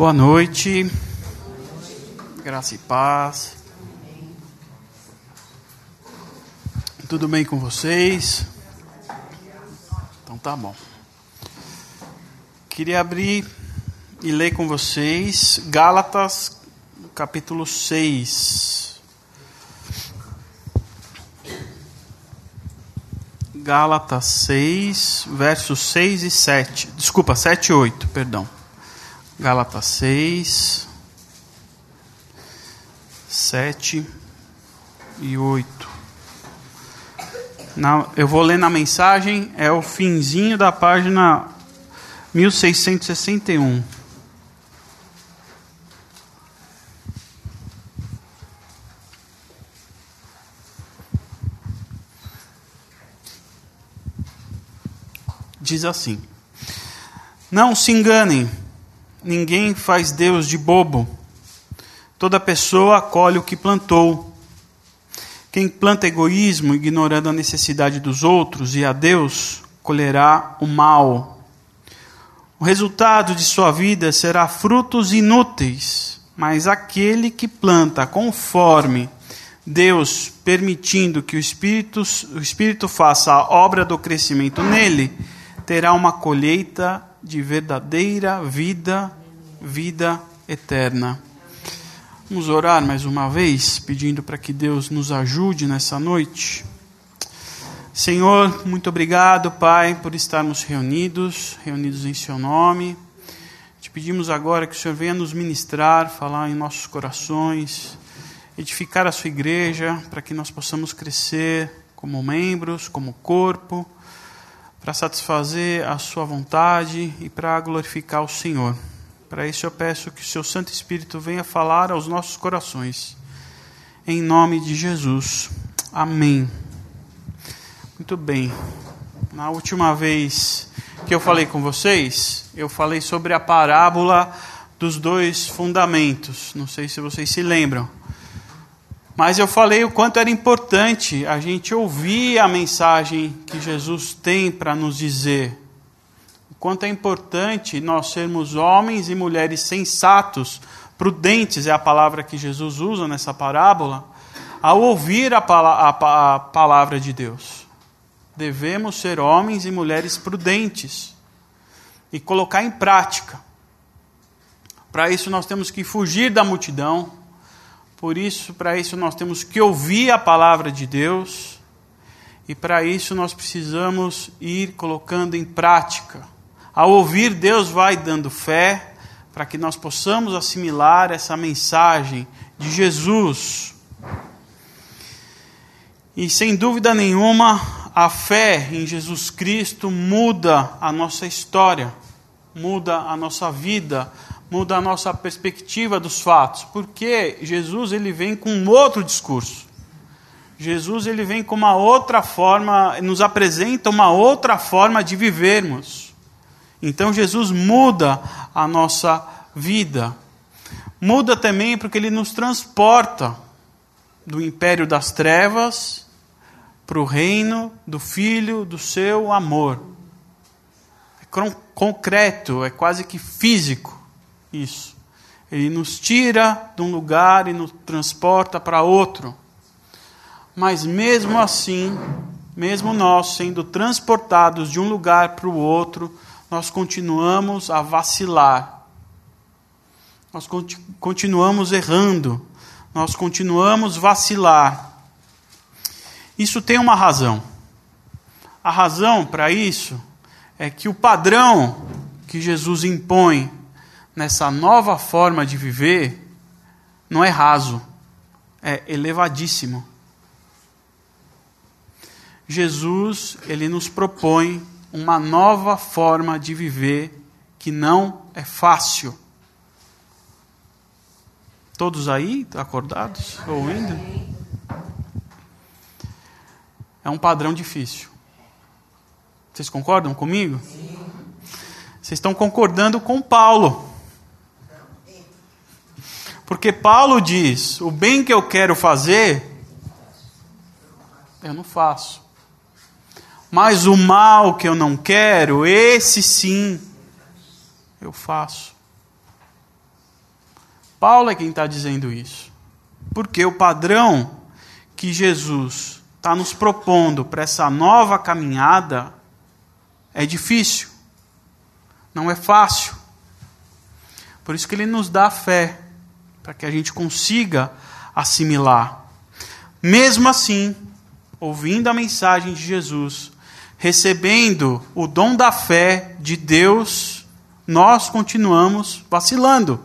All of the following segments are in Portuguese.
Boa noite, graça e paz. Tudo bem com vocês? Então tá bom. Queria abrir e ler com vocês Gálatas, capítulo 6. Gálatas 6, versos 6 e 7. Desculpa, 7 e 8, perdão. Gálatas 6, 7 e 8. Na, eu vou ler na mensagem, é o finzinho da página 1661. Diz assim: Não se enganem, ninguém faz Deus de bobo. Toda pessoa colhe o que plantou. Quem planta egoísmo, ignorando a necessidade dos outros e a Deus, colherá o mal. O resultado de sua vida será frutos inúteis, mas aquele que planta conforme Deus permitindo que o Espírito, o Espírito faça a obra do crescimento nele, terá uma colheita de verdadeira vida, vida eterna. Vamos orar mais uma vez, pedindo para que Deus nos ajude nessa noite. Senhor, muito obrigado, Pai, por estarmos reunidos, reunidos em Seu nome. Te pedimos agora que o Senhor venha nos ministrar, falar em nossos corações, edificar a Sua igreja, para que nós possamos crescer como membros, como corpo, para satisfazer a Sua vontade e para glorificar o Senhor. Para isso eu peço que o seu Santo Espírito venha falar aos nossos corações. Em nome de Jesus. Amém. Muito bem. Na última vez que eu falei com vocês, eu falei sobre a parábola dos dois fundamentos. Não sei se vocês se lembram. Mas eu falei o quanto era importante a gente ouvir a mensagem que Jesus tem para nos dizer quanto é importante nós sermos homens e mulheres sensatos, prudentes é a palavra que Jesus usa nessa parábola, ao ouvir a, a, a palavra de Deus. Devemos ser homens e mulheres prudentes e colocar em prática. Para isso nós temos que fugir da multidão. Por isso, para isso nós temos que ouvir a palavra de Deus. E para isso nós precisamos ir colocando em prática ao ouvir, Deus vai dando fé para que nós possamos assimilar essa mensagem de Jesus. E sem dúvida nenhuma, a fé em Jesus Cristo muda a nossa história, muda a nossa vida, muda a nossa perspectiva dos fatos, porque Jesus ele vem com um outro discurso. Jesus ele vem com uma outra forma, nos apresenta uma outra forma de vivermos. Então Jesus muda a nossa vida. Muda também porque ele nos transporta do império das trevas para o reino do Filho do seu amor. É concreto, é quase que físico isso. Ele nos tira de um lugar e nos transporta para outro. Mas mesmo assim, mesmo nós sendo transportados de um lugar para o outro, nós continuamos a vacilar, nós continuamos errando, nós continuamos vacilar. Isso tem uma razão. A razão para isso é que o padrão que Jesus impõe nessa nova forma de viver não é raso, é elevadíssimo. Jesus, ele nos propõe uma nova forma de viver que não é fácil. Todos aí acordados, ouvindo? É um padrão difícil. Vocês concordam comigo? Vocês estão concordando com Paulo. Porque Paulo diz: o bem que eu quero fazer, eu não faço. Mas o mal que eu não quero, esse sim, eu faço. Paulo é quem está dizendo isso. Porque o padrão que Jesus está nos propondo para essa nova caminhada é difícil, não é fácil. Por isso que ele nos dá fé, para que a gente consiga assimilar. Mesmo assim, ouvindo a mensagem de Jesus, recebendo o dom da fé de Deus, nós continuamos vacilando.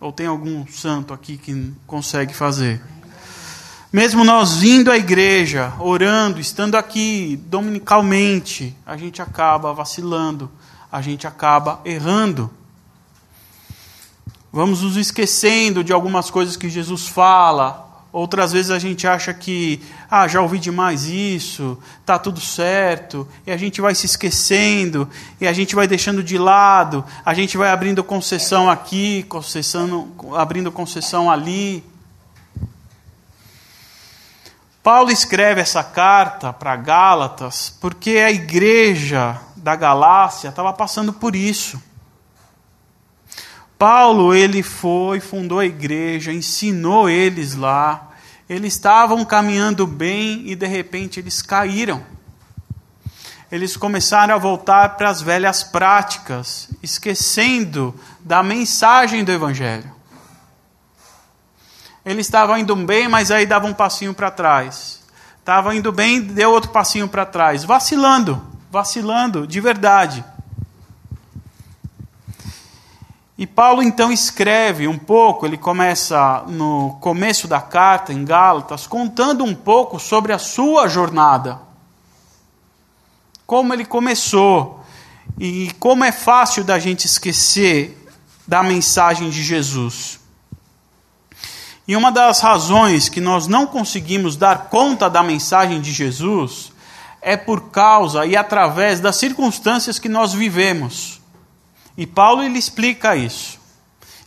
Ou tem algum santo aqui que consegue fazer? Mesmo nós vindo à igreja, orando, estando aqui dominicalmente, a gente acaba vacilando, a gente acaba errando. Vamos nos esquecendo de algumas coisas que Jesus fala. Outras vezes a gente acha que, ah, já ouvi demais isso, tá tudo certo, e a gente vai se esquecendo, e a gente vai deixando de lado, a gente vai abrindo concessão aqui, concessão, abrindo concessão ali. Paulo escreve essa carta para Gálatas porque a igreja da Galácia estava passando por isso. Paulo, ele foi, fundou a igreja, ensinou eles lá. Eles estavam caminhando bem e de repente eles caíram. Eles começaram a voltar para as velhas práticas, esquecendo da mensagem do evangelho. Ele estava indo bem, mas aí dava um passinho para trás. Estava indo bem, deu outro passinho para trás. Vacilando, vacilando, de verdade. E Paulo então escreve um pouco, ele começa no começo da carta, em Gálatas, contando um pouco sobre a sua jornada. Como ele começou e como é fácil da gente esquecer da mensagem de Jesus. E uma das razões que nós não conseguimos dar conta da mensagem de Jesus é por causa e através das circunstâncias que nós vivemos. E Paulo ele explica isso.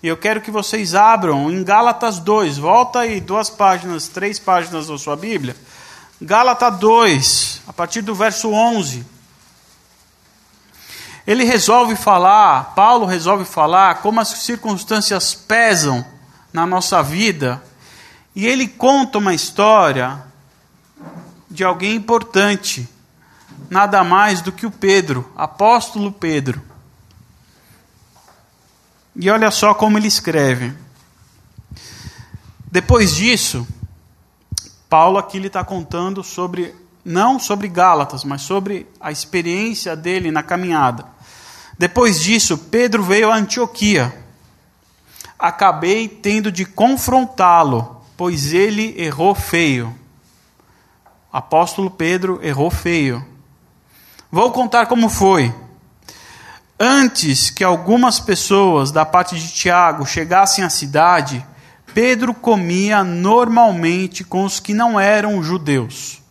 E eu quero que vocês abram em Gálatas 2, volta aí duas páginas, três páginas da sua Bíblia. Gálatas 2, a partir do verso 11. Ele resolve falar, Paulo resolve falar como as circunstâncias pesam na nossa vida. E ele conta uma história de alguém importante, nada mais do que o Pedro, apóstolo Pedro. E olha só como ele escreve. Depois disso, Paulo aqui está contando sobre, não sobre Gálatas, mas sobre a experiência dele na caminhada. Depois disso, Pedro veio a Antioquia acabei tendo de confrontá-lo, pois ele errou feio. Apóstolo Pedro errou feio. Vou contar como foi. Antes que algumas pessoas da parte de Tiago chegassem à cidade, Pedro comia normalmente com os que não eram judeus.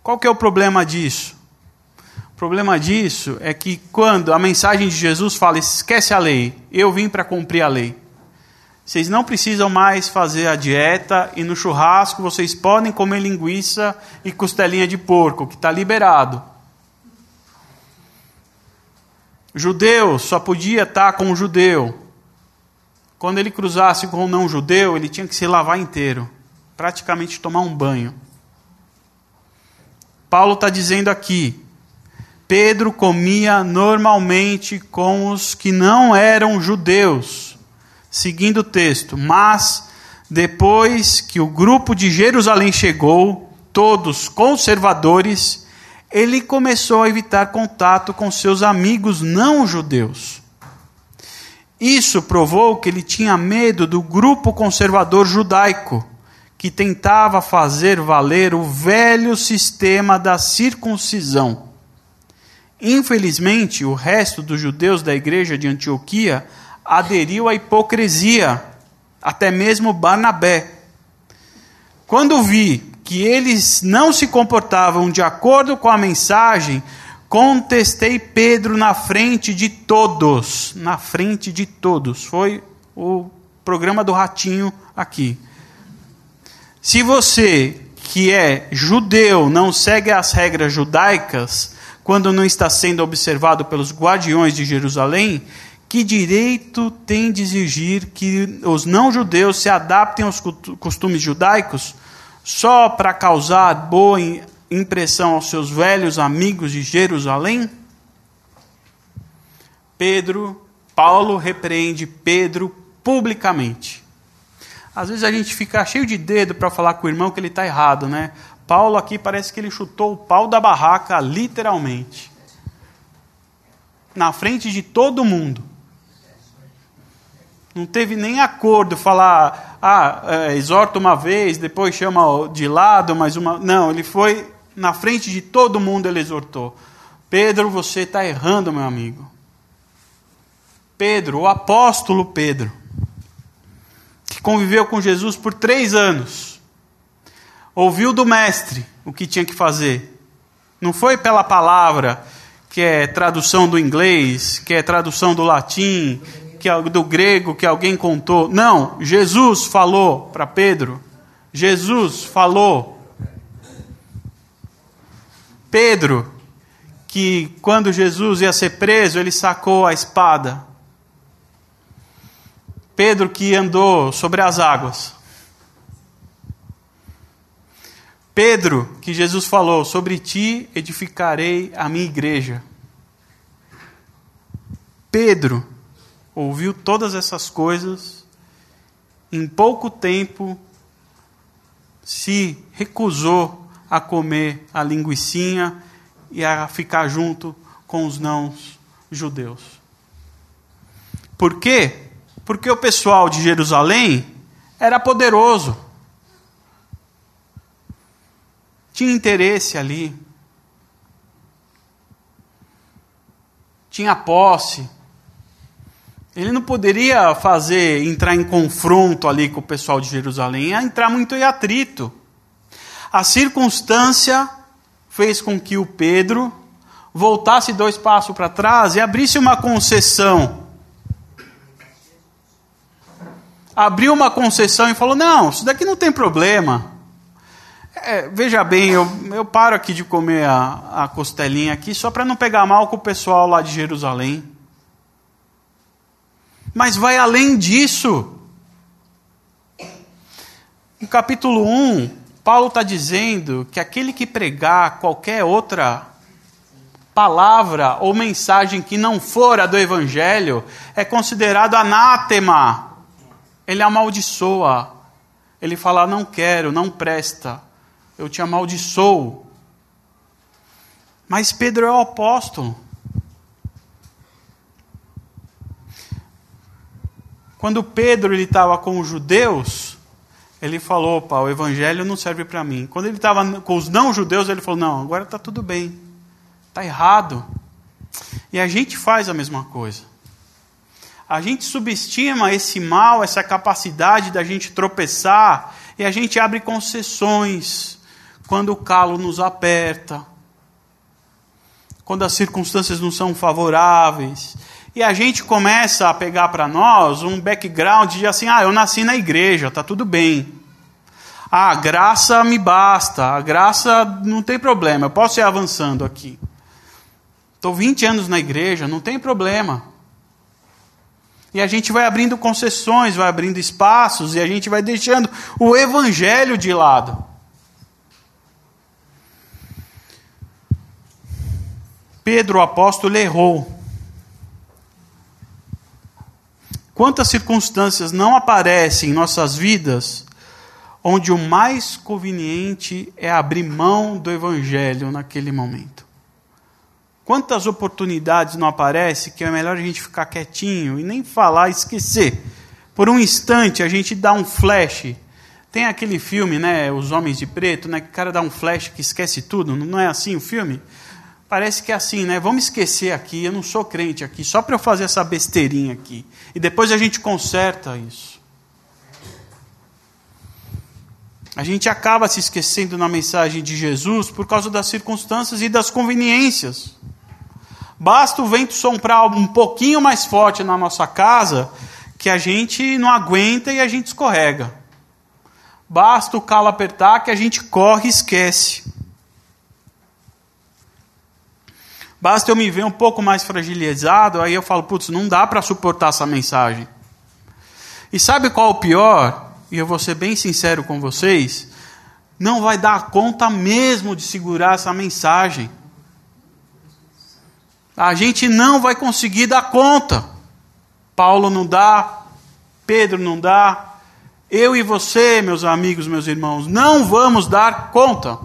Qual que é o problema disso? O problema disso é que quando a mensagem de Jesus fala, esquece a lei, eu vim para cumprir a lei. Vocês não precisam mais fazer a dieta e no churrasco vocês podem comer linguiça e costelinha de porco, que está liberado. Judeu só podia estar com o judeu. Quando ele cruzasse com o não judeu, ele tinha que se lavar inteiro, praticamente tomar um banho. Paulo está dizendo aqui: Pedro comia normalmente com os que não eram judeus, seguindo o texto. Mas, depois que o grupo de Jerusalém chegou, todos conservadores, ele começou a evitar contato com seus amigos não judeus. Isso provou que ele tinha medo do grupo conservador judaico, que tentava fazer valer o velho sistema da circuncisão. Infelizmente, o resto dos judeus da igreja de Antioquia aderiu à hipocrisia, até mesmo Barnabé. Quando vi que eles não se comportavam de acordo com a mensagem, contestei Pedro na frente de todos. Na frente de todos. Foi o programa do Ratinho aqui. Se você, que é judeu, não segue as regras judaicas, quando não está sendo observado pelos guardiões de Jerusalém, Que direito tem de exigir que os não-judeus se adaptem aos costumes judaicos só para causar boa impressão aos seus velhos amigos de Jerusalém? Pedro, Paulo repreende Pedro publicamente. Às vezes a gente fica cheio de dedo para falar com o irmão que ele está errado, né? Paulo aqui parece que ele chutou o pau da barraca, literalmente. Na frente de todo mundo. Não teve nem acordo falar, ah, é, exorta uma vez, depois chama de lado mais uma. Não, ele foi na frente de todo mundo, ele exortou. Pedro, você está errando, meu amigo. Pedro, o apóstolo Pedro, que conviveu com Jesus por três anos, ouviu do Mestre o que tinha que fazer. Não foi pela palavra, que é tradução do inglês, que é tradução do latim, que é do grego que alguém contou. Não, Jesus falou para Pedro. Jesus falou. Pedro, que quando Jesus ia ser preso, ele sacou a espada Pedro que andou sobre as águas. Pedro, que Jesus falou: Sobre ti edificarei a minha igreja. Pedro ouviu todas essas coisas, em pouco tempo se recusou a comer a linguiçinha e a ficar junto com os não judeus. Por quê? Porque o pessoal de Jerusalém era poderoso. Tinha interesse ali. Tinha posse. Ele não poderia fazer, entrar em confronto ali com o pessoal de Jerusalém, ia entrar muito em atrito. A circunstância fez com que o Pedro voltasse dois passos para trás e abrisse uma concessão abriu uma concessão e falou: não, isso daqui não tem problema. É, veja bem, eu, eu paro aqui de comer a, a costelinha aqui só para não pegar mal com o pessoal lá de Jerusalém. Mas vai além disso. No capítulo 1, Paulo está dizendo que aquele que pregar qualquer outra palavra ou mensagem que não for do Evangelho é considerado anátema ele amaldiçoa. Ele fala: Não quero, não presta, eu te amaldiçoo. Mas Pedro é o apóstolo. Quando Pedro estava com os judeus, ele falou: opa, o evangelho não serve para mim. Quando ele estava com os não-judeus, ele falou: não, agora está tudo bem. Está errado. E a gente faz a mesma coisa. A gente subestima esse mal, essa capacidade da gente tropeçar, e a gente abre concessões quando o calo nos aperta, quando as circunstâncias não são favoráveis. E a gente começa a pegar para nós um background de assim: ah, eu nasci na igreja, tá tudo bem. Ah, a graça me basta, a graça não tem problema, eu posso ir avançando aqui. Estou 20 anos na igreja, não tem problema. E a gente vai abrindo concessões, vai abrindo espaços e a gente vai deixando o evangelho de lado. Pedro, o apóstolo, errou. Quantas circunstâncias não aparecem em nossas vidas onde o mais conveniente é abrir mão do evangelho naquele momento? Quantas oportunidades não aparecem que é melhor a gente ficar quietinho e nem falar, esquecer. Por um instante a gente dá um flash. Tem aquele filme, né, Os Homens de Preto, né, que o cara dá um flash que esquece tudo. Não é assim o filme? Parece que é assim, né? Vamos esquecer aqui, eu não sou crente aqui, só para eu fazer essa besteirinha aqui. E depois a gente conserta isso. A gente acaba se esquecendo na mensagem de Jesus por causa das circunstâncias e das conveniências. Basta o vento soprar um pouquinho mais forte na nossa casa que a gente não aguenta e a gente escorrega. Basta o calo apertar que a gente corre e esquece. Basta eu me ver um pouco mais fragilizado, aí eu falo, putz, não dá para suportar essa mensagem. E sabe qual é o pior? E eu vou ser bem sincero com vocês, não vai dar conta mesmo de segurar essa mensagem. A gente não vai conseguir dar conta. Paulo não dá, Pedro não dá, eu e você, meus amigos, meus irmãos, não vamos dar conta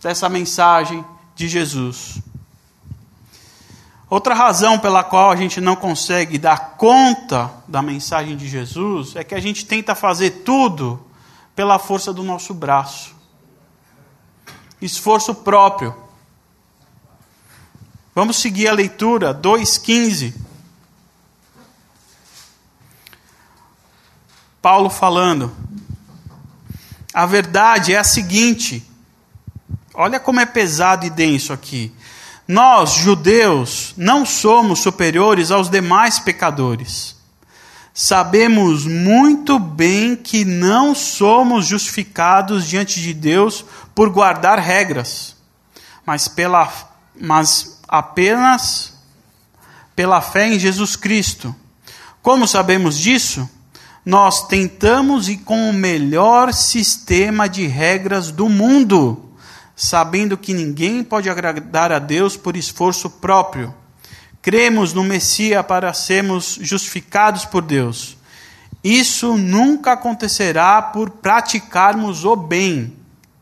dessa mensagem de Jesus. Outra razão pela qual a gente não consegue dar conta da mensagem de Jesus é que a gente tenta fazer tudo pela força do nosso braço. Esforço próprio. Vamos seguir a leitura 2,15. Paulo falando. A verdade é a seguinte: olha como é pesado e denso aqui. Nós, judeus, não somos superiores aos demais pecadores. Sabemos muito bem que não somos justificados diante de Deus por guardar regras, mas, pela, mas apenas pela fé em Jesus Cristo. Como sabemos disso? Nós tentamos ir com o melhor sistema de regras do mundo sabendo que ninguém pode agradar a Deus por esforço próprio. Cremos no Messias para sermos justificados por Deus. Isso nunca acontecerá por praticarmos o bem.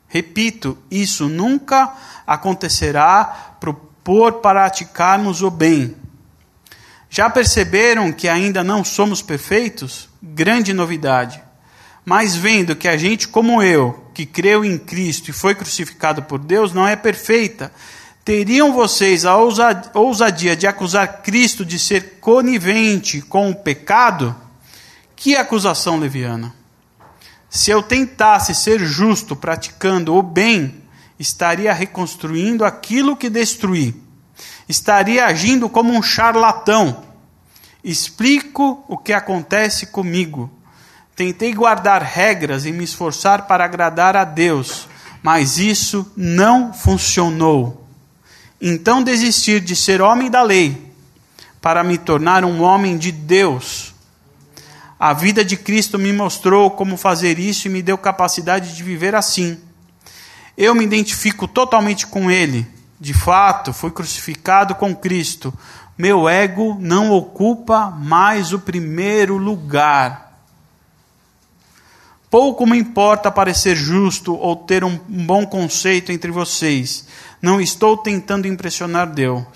Repito, isso nunca acontecerá por praticarmos o bem. Já perceberam que ainda não somos perfeitos? Grande novidade. Mas vendo que a gente, como eu, que creu em Cristo e foi crucificado por Deus, não é perfeita, teriam vocês a ousadia de acusar Cristo de ser conivente com o pecado? Que acusação leviana! Se eu tentasse ser justo praticando o bem, estaria reconstruindo aquilo que destruí. Estaria agindo como um charlatão. Explico o que acontece comigo. Tentei guardar regras e me esforçar para agradar a Deus, mas isso não funcionou. Então desisti de ser homem da lei para me tornar um homem de Deus. A vida de Cristo me mostrou como fazer isso e me deu capacidade de viver assim. Eu me identifico totalmente com Ele. De fato, fui crucificado com Cristo. Meu ego não ocupa mais o primeiro lugar. Pouco me importa parecer justo ou ter um bom conceito entre vocês. Não estou tentando impressionar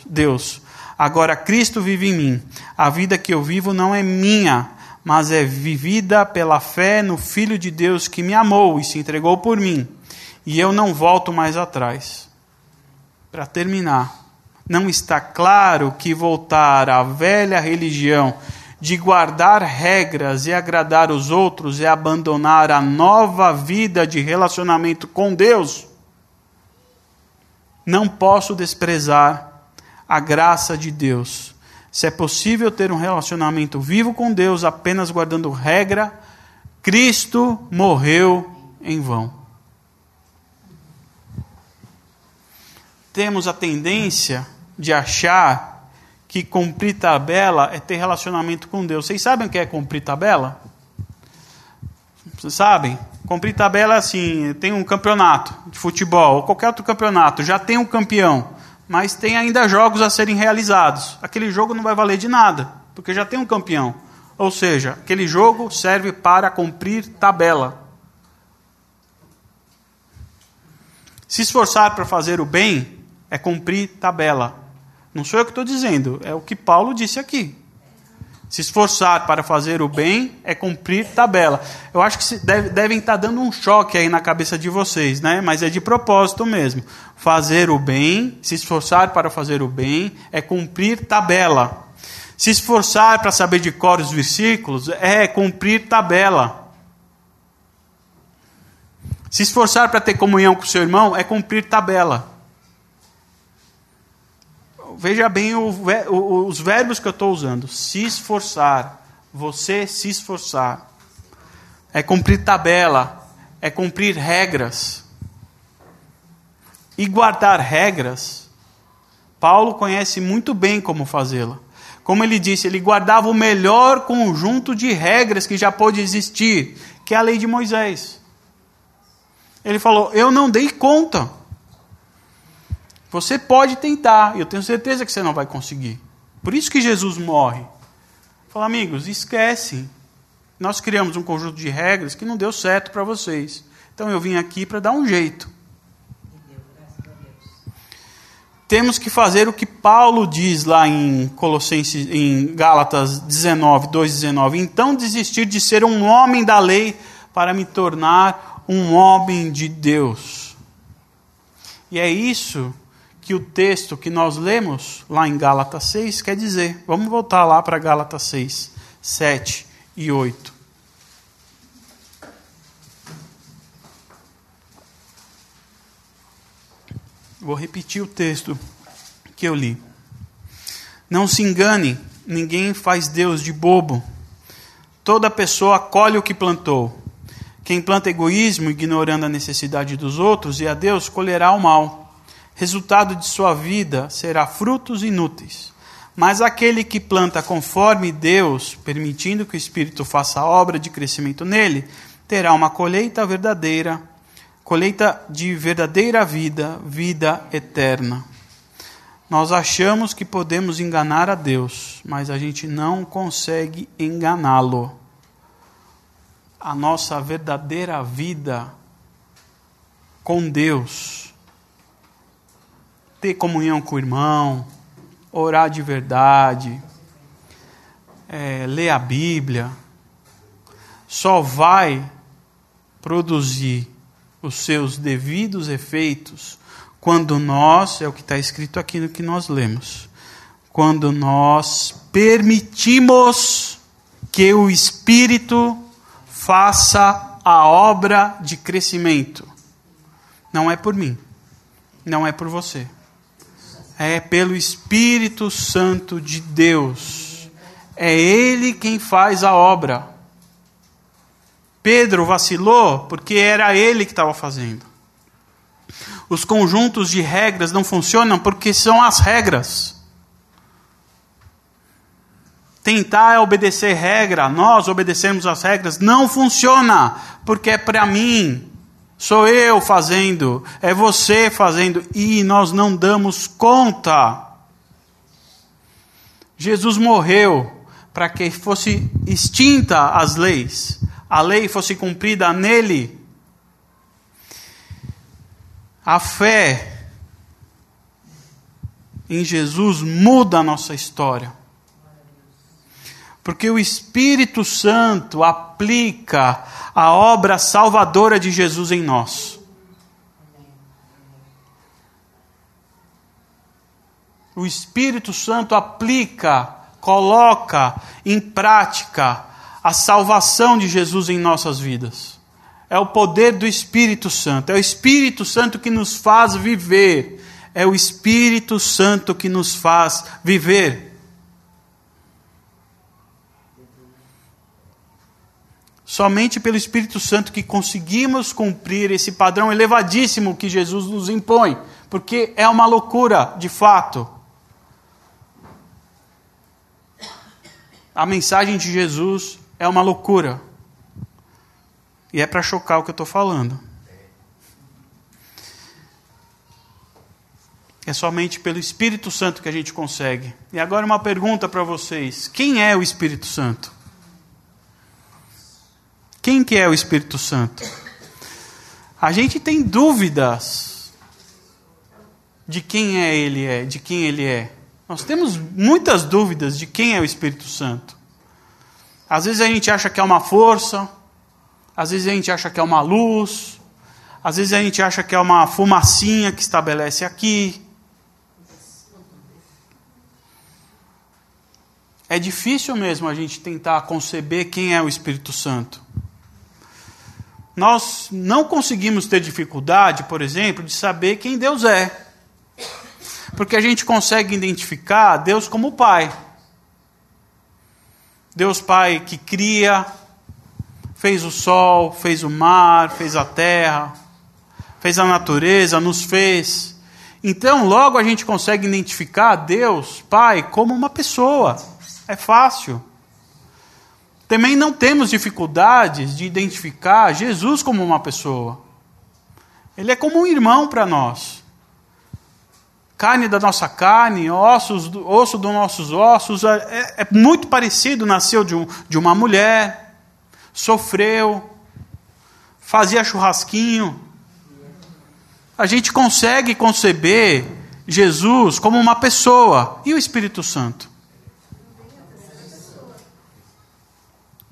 Deus. Agora Cristo vive em mim. A vida que eu vivo não é minha, mas é vivida pela fé no Filho de Deus que me amou e se entregou por mim. E eu não volto mais atrás. Para terminar, não está claro que voltar à velha religião de guardar regras e agradar os outros é abandonar a nova vida de relacionamento com Deus. Não posso desprezar a graça de Deus. Se é possível ter um relacionamento vivo com Deus apenas guardando regra, Cristo morreu em vão. Temos a tendência de achar que cumprir tabela é ter relacionamento com Deus. Vocês sabem o que é cumprir tabela? Vocês sabem? Cumprir tabela é assim: tem um campeonato de futebol ou qualquer outro campeonato, já tem um campeão, mas tem ainda jogos a serem realizados. Aquele jogo não vai valer de nada, porque já tem um campeão. Ou seja, aquele jogo serve para cumprir tabela. Se esforçar para fazer o bem é cumprir tabela. Não sou eu que estou dizendo, é o que Paulo disse aqui. Se esforçar para fazer o bem é cumprir tabela. Eu acho que deve, devem estar dando um choque aí na cabeça de vocês, né? Mas é de propósito mesmo. Fazer o bem, se esforçar para fazer o bem é cumprir tabela. Se esforçar para saber de cor os versículos é cumprir tabela. Se esforçar para ter comunhão com o seu irmão é cumprir tabela veja bem o, o, os verbos que eu estou usando. Se esforçar. Você se esforçar. É cumprir tabela. É cumprir regras. E guardar regras Paulo conhece muito bem como fazê-la. Como ele disse, ele guardava o melhor conjunto de regras que já pôde existir, que é a lei de Moisés. Ele falou: Eu não dei conta. Você pode tentar, eu tenho certeza que você não vai conseguir. Por isso que Jesus morre. Fala, amigos, esquece. Nós criamos um conjunto de regras que não deu certo para vocês. Então eu vim aqui para dar um jeito. Temos que fazer o que Paulo diz lá em Colossenses, em Gálatas 19, 2:19. Então desistir de ser um homem da lei para me tornar um homem de Deus. E é isso que o texto que nós lemos lá em Gálatas 6 quer dizer. Vamos voltar lá para Gálatas 6, 7 e 8. Vou repetir o texto que eu li. Não se engane, ninguém faz Deus de bobo. Toda pessoa colhe o que plantou. Quem planta egoísmo, ignorando a necessidade dos outros e a Deus, colherá o mal. Resultado de sua vida será frutos inúteis. Mas aquele que planta conforme Deus, permitindo que o Espírito faça a obra de crescimento nele, terá uma colheita verdadeira colheita de verdadeira vida, vida eterna. Nós achamos que podemos enganar a Deus, mas a gente não consegue enganá-lo. A nossa verdadeira vida com Deus, ter comunhão com o irmão, orar de verdade, é, ler a Bíblia, só vai produzir os seus devidos efeitos quando nós, é o que está escrito aqui no que nós lemos, quando nós permitimos que o Espírito faça a obra de crescimento. Não é por mim, não é por você. É pelo Espírito Santo de Deus. É Ele quem faz a obra. Pedro vacilou porque era ele que estava fazendo. Os conjuntos de regras não funcionam porque são as regras. Tentar obedecer regra, nós obedecermos as regras, não funciona, porque é para mim, sou eu fazendo, é você fazendo, e nós não damos conta. Jesus morreu para que fosse extinta as leis, a lei fosse cumprida nele. A fé em Jesus muda a nossa história. Porque o Espírito Santo aplica a obra salvadora de Jesus em nós. O Espírito Santo aplica, coloca em prática a salvação de Jesus em nossas vidas. É o poder do Espírito Santo. É o Espírito Santo que nos faz viver. É o Espírito Santo que nos faz viver. Somente pelo Espírito Santo que conseguimos cumprir esse padrão elevadíssimo que Jesus nos impõe, porque é uma loucura, de fato. A mensagem de Jesus é uma loucura. E é para chocar o que eu estou falando. É somente pelo Espírito Santo que a gente consegue. E agora uma pergunta para vocês: quem é o Espírito Santo? Quem que é o Espírito Santo? A gente tem dúvidas de quem é ele é, de quem ele é. Nós temos muitas dúvidas de quem é o Espírito Santo. Às vezes a gente acha que é uma força, às vezes a gente acha que é uma luz, às vezes a gente acha que é uma fumacinha que estabelece aqui. É difícil mesmo a gente tentar conceber quem é o Espírito Santo. Nós não conseguimos ter dificuldade, por exemplo, de saber quem Deus é. Porque a gente consegue identificar Deus como Pai. Deus Pai que cria, fez o sol, fez o mar, fez a terra, fez a natureza, nos fez. Então, logo a gente consegue identificar Deus, Pai, como uma pessoa. É fácil. Também não temos dificuldades de identificar Jesus como uma pessoa. Ele é como um irmão para nós. Carne da nossa carne, ossos, osso dos nossos ossos, é, é muito parecido. Nasceu de, um, de uma mulher, sofreu, fazia churrasquinho. A gente consegue conceber Jesus como uma pessoa. E o Espírito Santo?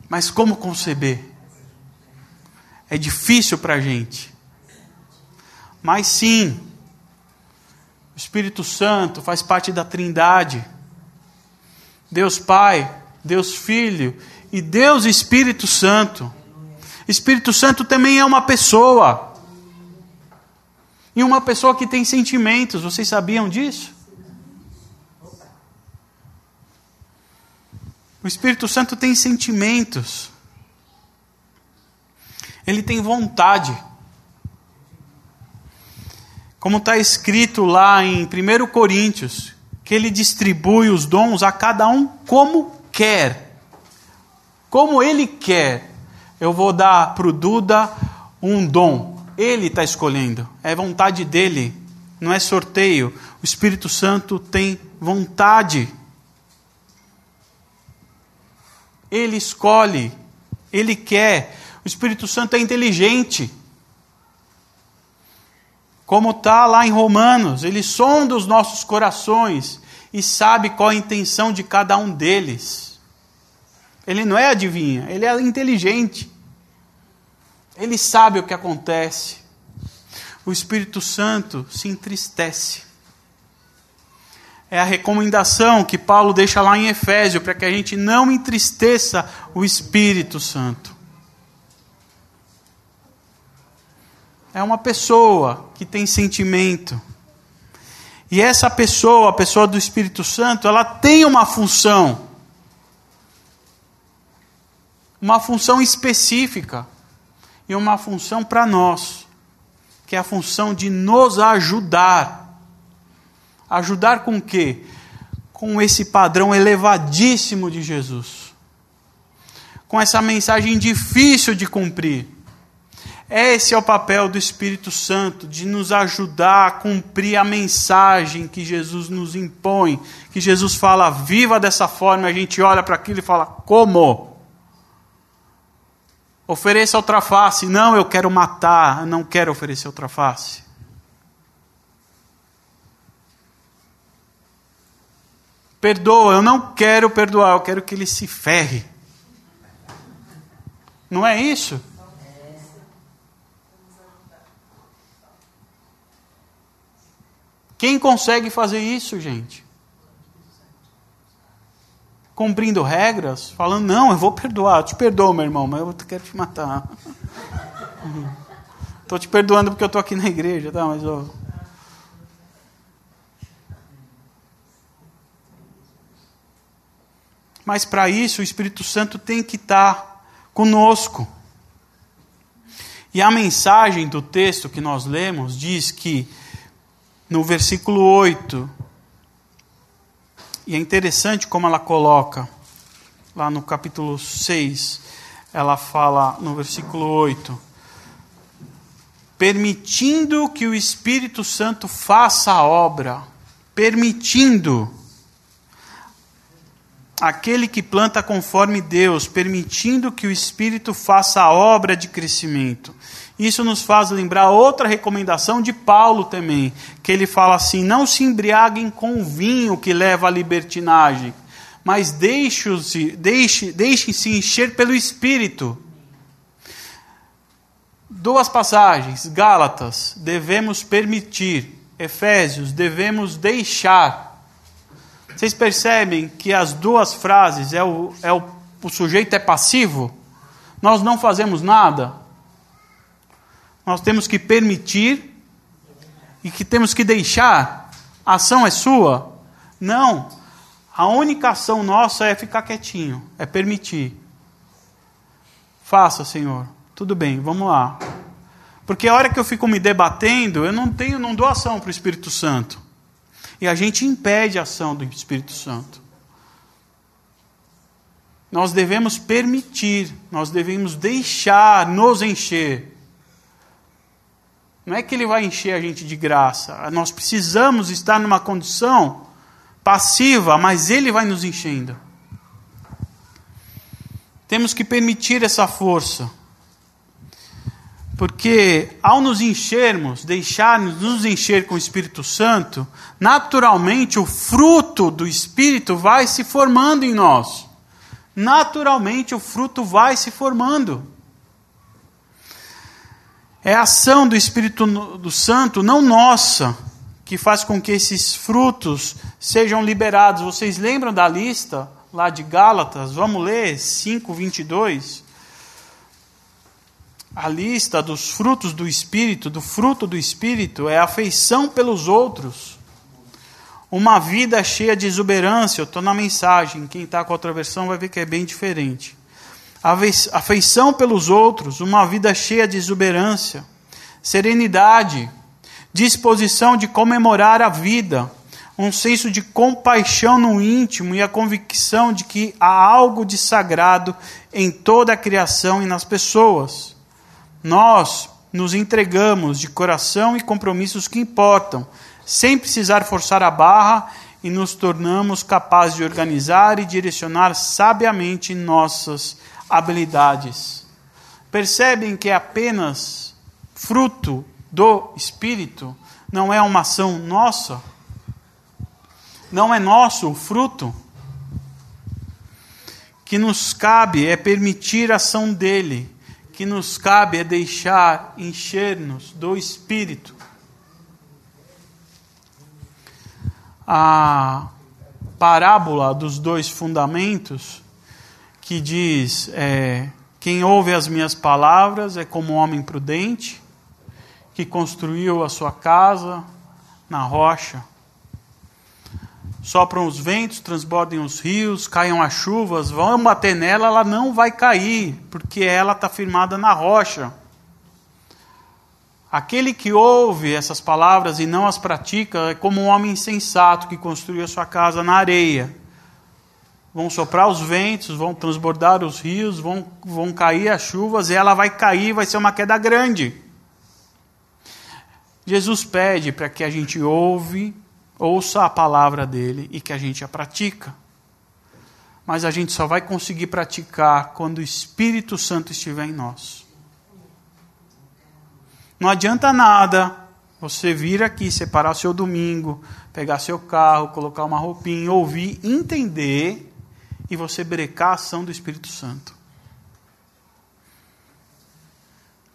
Mas como conceber? É difícil para a gente. Mas sim, o Espírito Santo faz parte da Trindade. Deus Pai, Deus Filho e Deus Espírito Santo. Espírito Santo também é uma pessoa. E uma pessoa que tem sentimentos, vocês sabiam disso? O Espírito Santo tem sentimentos. Ele tem vontade. Como está escrito lá em 1 Coríntios, que ele distribui os dons a cada um como quer. Como ele quer. Eu vou dar para o Duda um dom. Ele está escolhendo. É vontade dele. Não é sorteio. O Espírito Santo tem vontade. Ele escolhe, ele quer. O Espírito Santo é inteligente. Como está lá em Romanos, ele sonda os nossos corações e sabe qual a intenção de cada um deles. Ele não é adivinha, ele é inteligente. Ele sabe o que acontece. O Espírito Santo se entristece é a recomendação que Paulo deixa lá em Efésio, para que a gente não entristeça o Espírito Santo. É uma pessoa que tem sentimento. E essa pessoa, a pessoa do Espírito Santo, ela tem uma função. Uma função específica. E uma função para nós, que é a função de nos ajudar Ajudar com o quê? Com esse padrão elevadíssimo de Jesus. Com essa mensagem difícil de cumprir. Esse é o papel do Espírito Santo, de nos ajudar a cumprir a mensagem que Jesus nos impõe, que Jesus fala, viva dessa forma, a gente olha para aquilo e fala, como? Ofereça outra face. Não, eu quero matar, não quero oferecer outra face. Perdoa, eu não quero perdoar, eu quero que ele se ferre. Não é isso? Quem consegue fazer isso, gente? Cumprindo regras, falando, não, eu vou perdoar, eu te perdoo, meu irmão, mas eu quero te matar. Estou te perdoando porque eu estou aqui na igreja, tá? Mas eu, mas para isso o Espírito Santo tem que estar conosco. E a mensagem do texto que nós lemos diz que, no versículo 8, e é interessante como ela coloca, lá no capítulo 6, ela fala no versículo 8: permitindo que o Espírito Santo faça a obra, permitindo aquele que planta conforme Deus, permitindo que o Espírito faça a obra de crescimento. Isso nos faz lembrar outra recomendação de Paulo também, que ele fala assim: não se embriaguem com vinho que leva à libertinagem, mas deixem-se deixe, deixe encher pelo Espírito. Duas passagens, Gálatas, devemos permitir, Efésios, devemos deixar. Vocês percebem que as duas frases é o, é o, o sujeito é passivo? Nós não fazemos nada. Nós temos que permitir e que temos que deixar. A ação é sua? Não. A única ação nossa é ficar quietinho, é permitir. Faça, Senhor. Tudo bem, vamos lá. Porque a hora que eu fico me debatendo, eu não tenho, não dou ação para o Espírito Santo. E a gente impede a ação do Espírito Santo. Nós devemos permitir, nós devemos deixar nos encher. Não é que ele vai encher a gente de graça. Nós precisamos estar numa condição passiva, mas ele vai nos enchendo. Temos que permitir essa força. Porque ao nos enchermos, deixarmos nos encher com o Espírito Santo, naturalmente o fruto do Espírito vai se formando em nós. Naturalmente o fruto vai se formando. É a ação do Espírito do Santo, não nossa, que faz com que esses frutos sejam liberados. Vocês lembram da lista lá de Gálatas? Vamos ler 5, 22. A lista dos frutos do Espírito, do fruto do Espírito, é afeição pelos outros. Uma vida cheia de exuberância. Eu estou na mensagem. Quem está com a outra versão vai ver que é bem diferente. Afeição pelos outros, uma vida cheia de exuberância. Serenidade, disposição de comemorar a vida um senso de compaixão no íntimo e a convicção de que há algo de sagrado em toda a criação e nas pessoas. Nós nos entregamos de coração e compromissos que importam, sem precisar forçar a barra e nos tornamos capazes de organizar e direcionar sabiamente nossas habilidades. Percebem que é apenas fruto do Espírito, não é uma ação nossa? não é nosso o fruto. Que nos cabe é permitir a ação dele, que nos cabe é deixar encher-nos do Espírito. A parábola dos dois fundamentos, que diz: é, Quem ouve as minhas palavras é como um homem prudente, que construiu a sua casa na rocha sopram os ventos, transbordem os rios, caiam as chuvas, vão bater nela, ela não vai cair, porque ela está firmada na rocha. Aquele que ouve essas palavras e não as pratica é como um homem insensato que construiu a sua casa na areia. Vão soprar os ventos, vão transbordar os rios, vão, vão cair as chuvas, e ela vai cair, vai ser uma queda grande. Jesus pede para que a gente ouve ouça a palavra dele e que a gente a pratica. Mas a gente só vai conseguir praticar quando o Espírito Santo estiver em nós. Não adianta nada você vir aqui, separar seu domingo, pegar seu carro, colocar uma roupinha, ouvir, entender e você brecar a ação do Espírito Santo.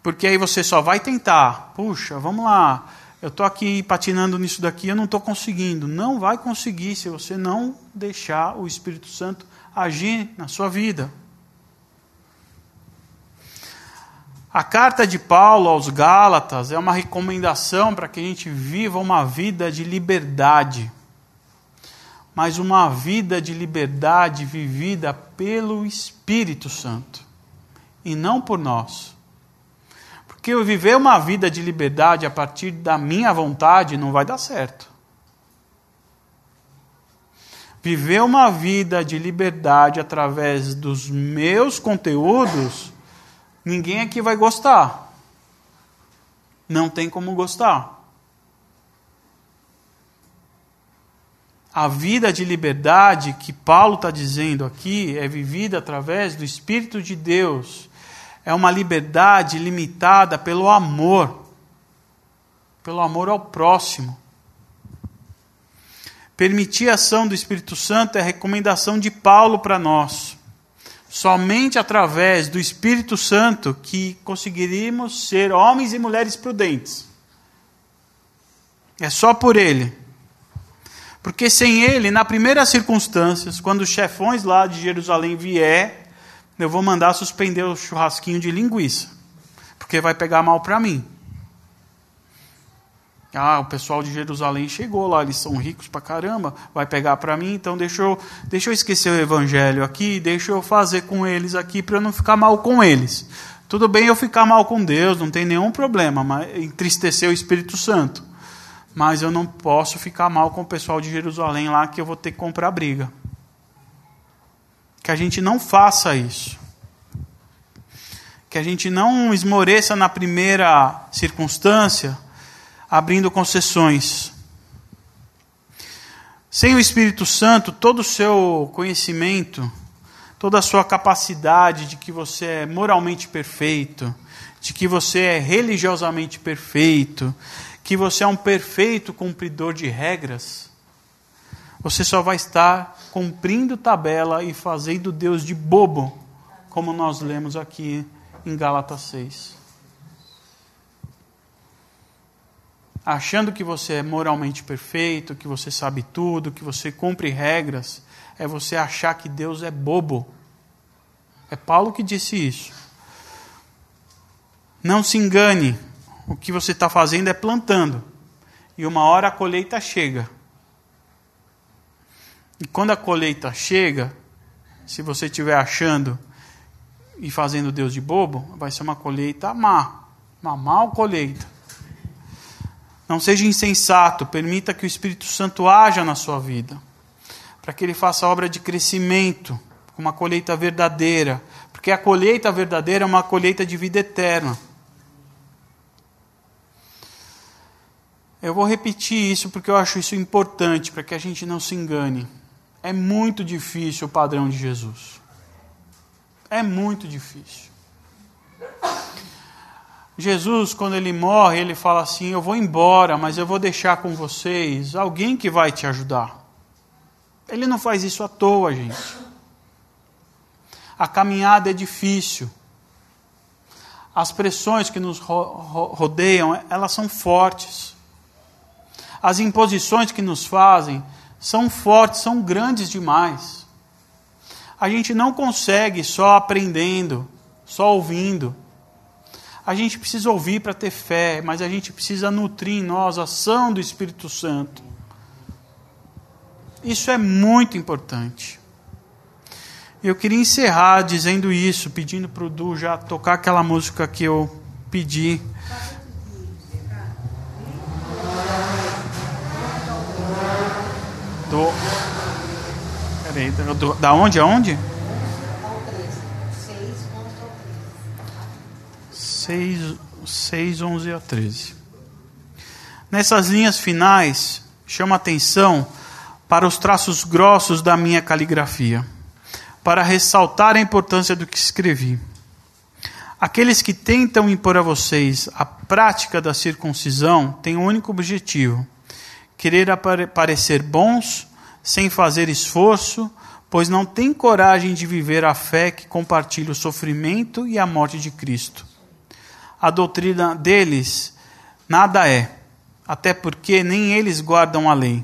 Porque aí você só vai tentar, puxa, vamos lá, eu estou aqui patinando nisso daqui, eu não estou conseguindo. Não vai conseguir se você não deixar o Espírito Santo agir na sua vida. A carta de Paulo aos Gálatas é uma recomendação para que a gente viva uma vida de liberdade. Mas uma vida de liberdade vivida pelo Espírito Santo e não por nós. Porque eu viver uma vida de liberdade a partir da minha vontade não vai dar certo. Viver uma vida de liberdade através dos meus conteúdos, ninguém aqui vai gostar. Não tem como gostar. A vida de liberdade que Paulo está dizendo aqui é vivida através do Espírito de Deus é uma liberdade limitada pelo amor, pelo amor ao próximo. Permitir a ação do Espírito Santo é a recomendação de Paulo para nós. Somente através do Espírito Santo que conseguiríamos ser homens e mulheres prudentes. É só por ele. Porque sem ele, na primeiras circunstâncias, quando os chefões lá de Jerusalém vier, eu vou mandar suspender o churrasquinho de linguiça, porque vai pegar mal para mim. Ah, o pessoal de Jerusalém chegou lá, eles são ricos pra caramba, vai pegar para mim, então deixa eu, deixa eu esquecer o evangelho aqui, deixa eu fazer com eles aqui para eu não ficar mal com eles. Tudo bem eu ficar mal com Deus, não tem nenhum problema, mas entristecer o Espírito Santo. Mas eu não posso ficar mal com o pessoal de Jerusalém lá que eu vou ter que comprar briga. Que a gente não faça isso. Que a gente não esmoreça na primeira circunstância, abrindo concessões. Sem o Espírito Santo, todo o seu conhecimento, toda a sua capacidade de que você é moralmente perfeito, de que você é religiosamente perfeito, que você é um perfeito cumpridor de regras, você só vai estar cumprindo tabela e fazendo Deus de bobo, como nós lemos aqui em Gálatas 6. Achando que você é moralmente perfeito, que você sabe tudo, que você cumpre regras, é você achar que Deus é bobo. É Paulo que disse isso. Não se engane, o que você está fazendo é plantando. E uma hora a colheita chega. E quando a colheita chega, se você estiver achando e fazendo Deus de bobo, vai ser uma colheita má. Uma mal colheita. Não seja insensato, permita que o Espírito Santo haja na sua vida, para que ele faça obra de crescimento, uma colheita verdadeira, porque a colheita verdadeira é uma colheita de vida eterna. Eu vou repetir isso porque eu acho isso importante para que a gente não se engane. É muito difícil o padrão de Jesus. É muito difícil. Jesus, quando ele morre, ele fala assim: Eu vou embora, mas eu vou deixar com vocês alguém que vai te ajudar. Ele não faz isso à toa, gente. A caminhada é difícil. As pressões que nos rodeiam, elas são fortes as imposições que nos fazem são fortes, são grandes demais. A gente não consegue só aprendendo, só ouvindo. A gente precisa ouvir para ter fé, mas a gente precisa nutrir em nós a ação do Espírito Santo. Isso é muito importante. Eu queria encerrar dizendo isso, pedindo para o Du já tocar aquela música que eu pedi. Peraí, da onde aonde? 6, 6, 11 a 13. Nessas linhas finais, chama atenção para os traços grossos da minha caligrafia, para ressaltar a importância do que escrevi. Aqueles que tentam impor a vocês a prática da circuncisão têm um único objetivo: querer parecer bons sem fazer esforço, pois não têm coragem de viver a fé que compartilha o sofrimento e a morte de Cristo. A doutrina deles nada é, até porque nem eles guardam a lei.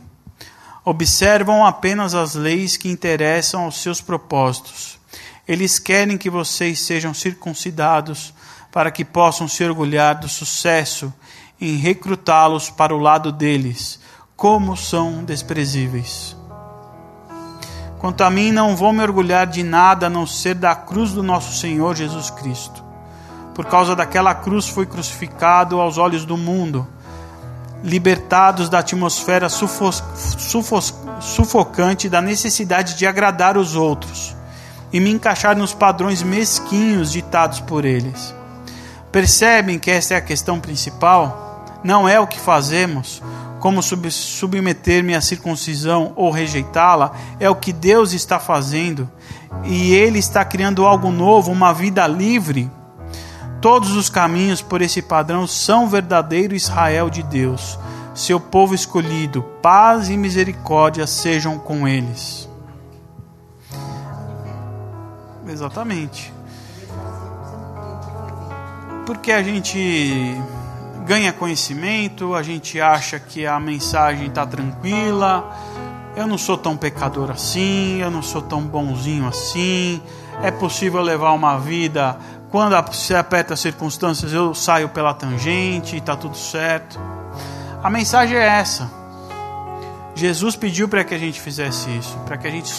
Observam apenas as leis que interessam aos seus propósitos. Eles querem que vocês sejam circuncidados para que possam se orgulhar do sucesso em recrutá-los para o lado deles como são desprezíveis. Quanto a mim, não vou me orgulhar de nada a não ser da cruz do nosso Senhor Jesus Cristo. Por causa daquela cruz foi crucificado aos olhos do mundo, libertados da atmosfera sufo sufo sufocante da necessidade de agradar os outros e me encaixar nos padrões mesquinhos ditados por eles. Percebem que esta é a questão principal? Não é o que fazemos, como sub submeter-me à circuncisão ou rejeitá-la, é o que Deus está fazendo. E Ele está criando algo novo, uma vida livre. Todos os caminhos por esse padrão são verdadeiro Israel de Deus, seu povo escolhido. Paz e misericórdia sejam com eles. Exatamente. Porque a gente ganha conhecimento, a gente acha que a mensagem está tranquila, eu não sou tão pecador assim, eu não sou tão bonzinho assim, é possível levar uma vida, quando se aperta as circunstâncias, eu saio pela tangente e está tudo certo. A mensagem é essa. Jesus pediu para que a gente fizesse isso, para que a gente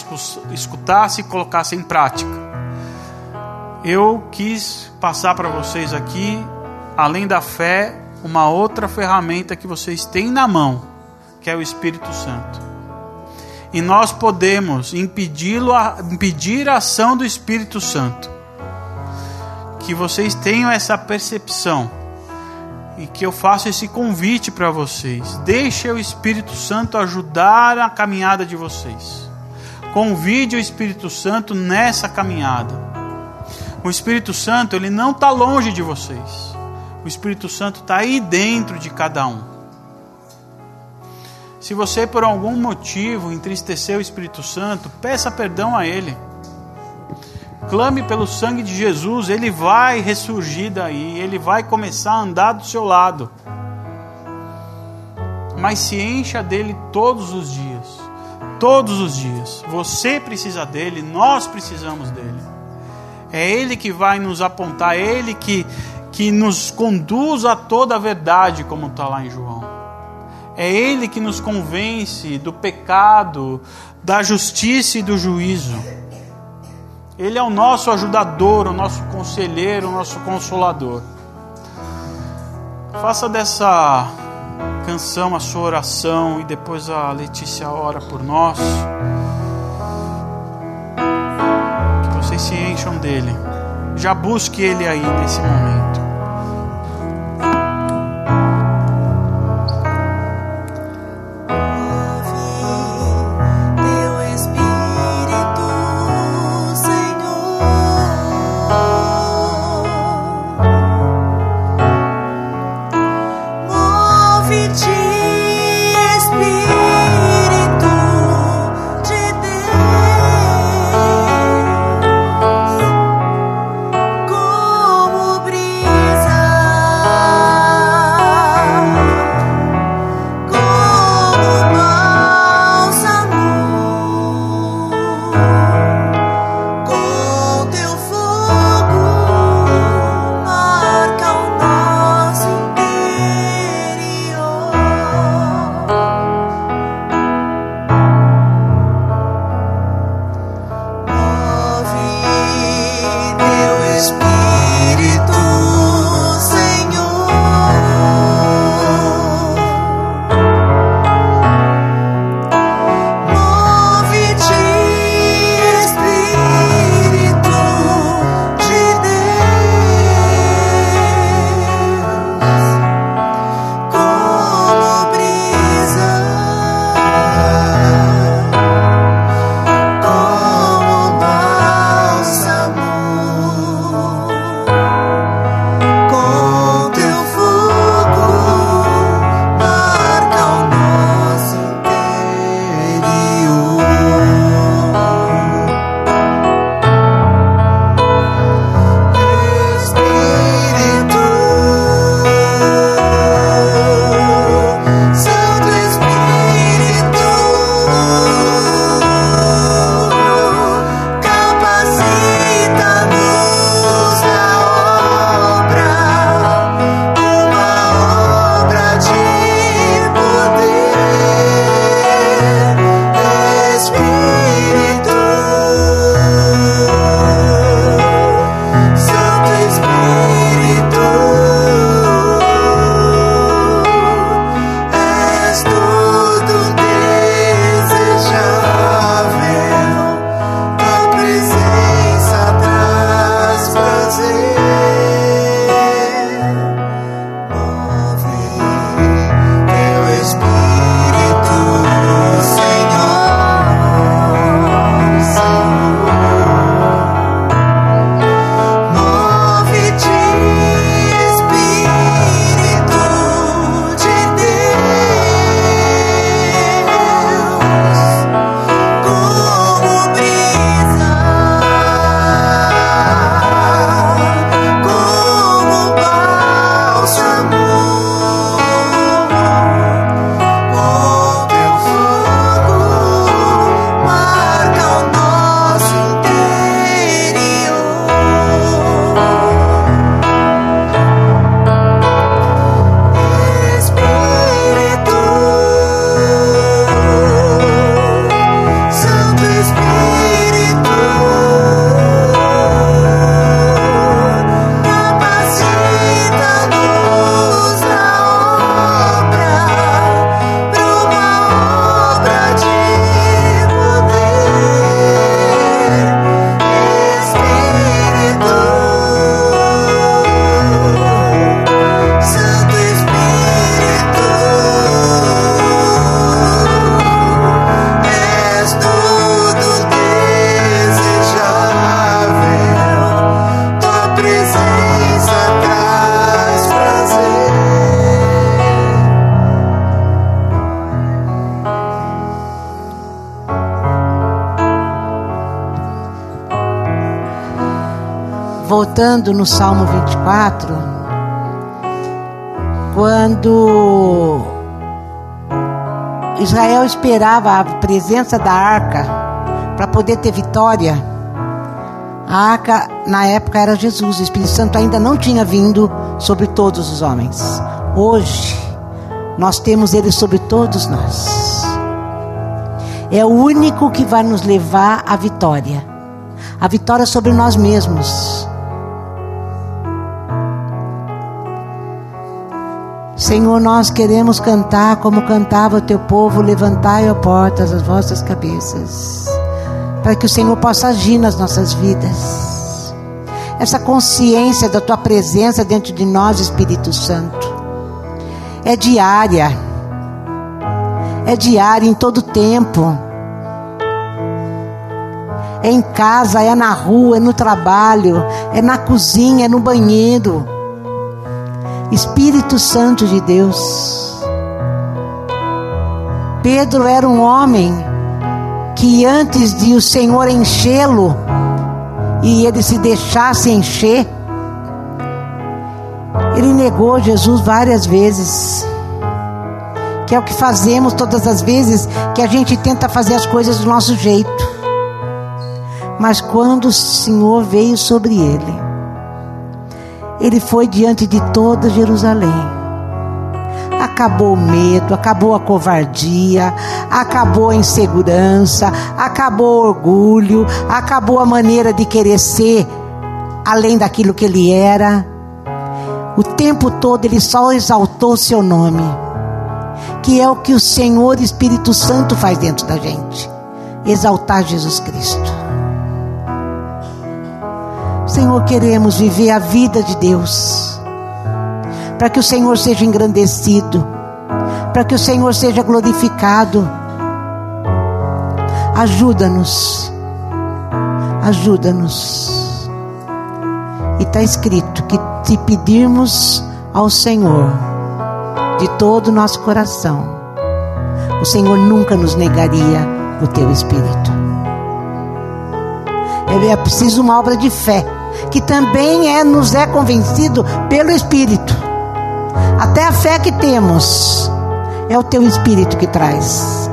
escutasse e colocasse em prática. eu quis passar para vocês aqui, além da fé, uma outra ferramenta que vocês têm na mão, que é o Espírito Santo. E nós podemos impedi-lo impedir a ação do Espírito Santo. Que vocês tenham essa percepção e que eu faço esse convite para vocês. Deixe o Espírito Santo ajudar a caminhada de vocês. Convide o Espírito Santo nessa caminhada. O Espírito Santo ele não está longe de vocês. O Espírito Santo está aí dentro de cada um. Se você por algum motivo entristeceu o Espírito Santo, peça perdão a Ele. Clame pelo sangue de Jesus, ele vai ressurgir daí, ele vai começar a andar do seu lado. Mas se encha dele todos os dias. Todos os dias. Você precisa dele, nós precisamos dele. É ele que vai nos apontar, é ele que, que nos conduz a toda a verdade, como está lá em João. É ele que nos convence do pecado, da justiça e do juízo. Ele é o nosso ajudador, o nosso conselheiro, o nosso consolador. Faça dessa canção a sua oração e depois a Letícia ora por nós. Que vocês se encham dele. Já busque ele aí nesse momento. No Salmo 24, quando Israel esperava a presença da arca para poder ter vitória, a arca na época era Jesus, o Espírito Santo ainda não tinha vindo sobre todos os homens. Hoje, nós temos Ele sobre todos nós. É o único que vai nos levar à vitória a vitória sobre nós mesmos. Senhor, nós queremos cantar como cantava o teu povo, levantai, ó portas, as vossas cabeças, para que o Senhor possa agir nas nossas vidas. Essa consciência da tua presença dentro de nós, Espírito Santo, é diária, é diária em todo tempo é em casa, é na rua, é no trabalho, é na cozinha, é no banheiro. Espírito Santo de Deus. Pedro era um homem que antes de o Senhor enchê-lo e ele se deixasse encher, ele negou Jesus várias vezes. Que é o que fazemos todas as vezes que a gente tenta fazer as coisas do nosso jeito. Mas quando o Senhor veio sobre ele, ele foi diante de toda Jerusalém. Acabou o medo, acabou a covardia, acabou a insegurança, acabou o orgulho, acabou a maneira de querer ser além daquilo que ele era. O tempo todo ele só exaltou seu nome, que é o que o Senhor Espírito Santo faz dentro da gente exaltar Jesus Cristo. Senhor, queremos viver a vida de Deus, para que o Senhor seja engrandecido, para que o Senhor seja glorificado. Ajuda-nos, ajuda-nos. E está escrito que se pedirmos ao Senhor de todo o nosso coração, o Senhor nunca nos negaria o teu Espírito. É preciso uma obra de fé que também é, nos é convencido pelo Espírito. Até a fé que temos é o teu Espírito que traz.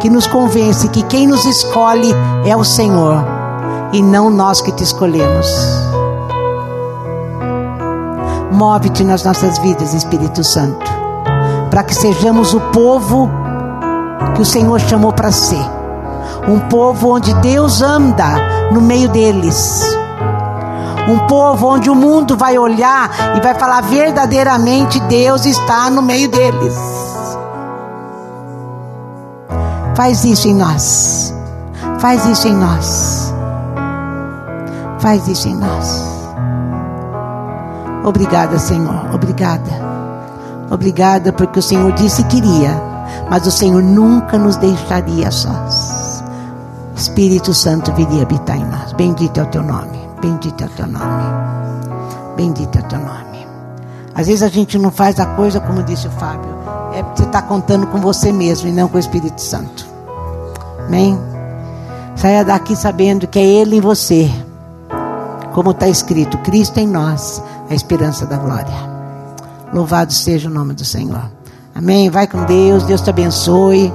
Que nos convence que quem nos escolhe é o Senhor e não nós que te escolhemos. Move-te nas nossas vidas, Espírito Santo, para que sejamos o povo que o Senhor chamou para ser. Um povo onde Deus anda no meio deles. Um povo onde o mundo vai olhar e vai falar verdadeiramente Deus está no meio deles. Faz isso em nós. Faz isso em nós. Faz isso em nós. Obrigada, Senhor. Obrigada. Obrigada porque o Senhor disse que iria, mas o Senhor nunca nos deixaria sós. Espírito Santo viria habitar em nós. Bendito é o teu nome. Bendito é o teu nome. Bendito é o teu nome. Às vezes a gente não faz a coisa como disse o Fábio. É porque você está contando com você mesmo e não com o Espírito Santo. Amém? Saia daqui sabendo que é Ele em você. Como está escrito, Cristo em nós, a esperança da glória. Louvado seja o nome do Senhor. Amém. Vai com Deus. Deus te abençoe.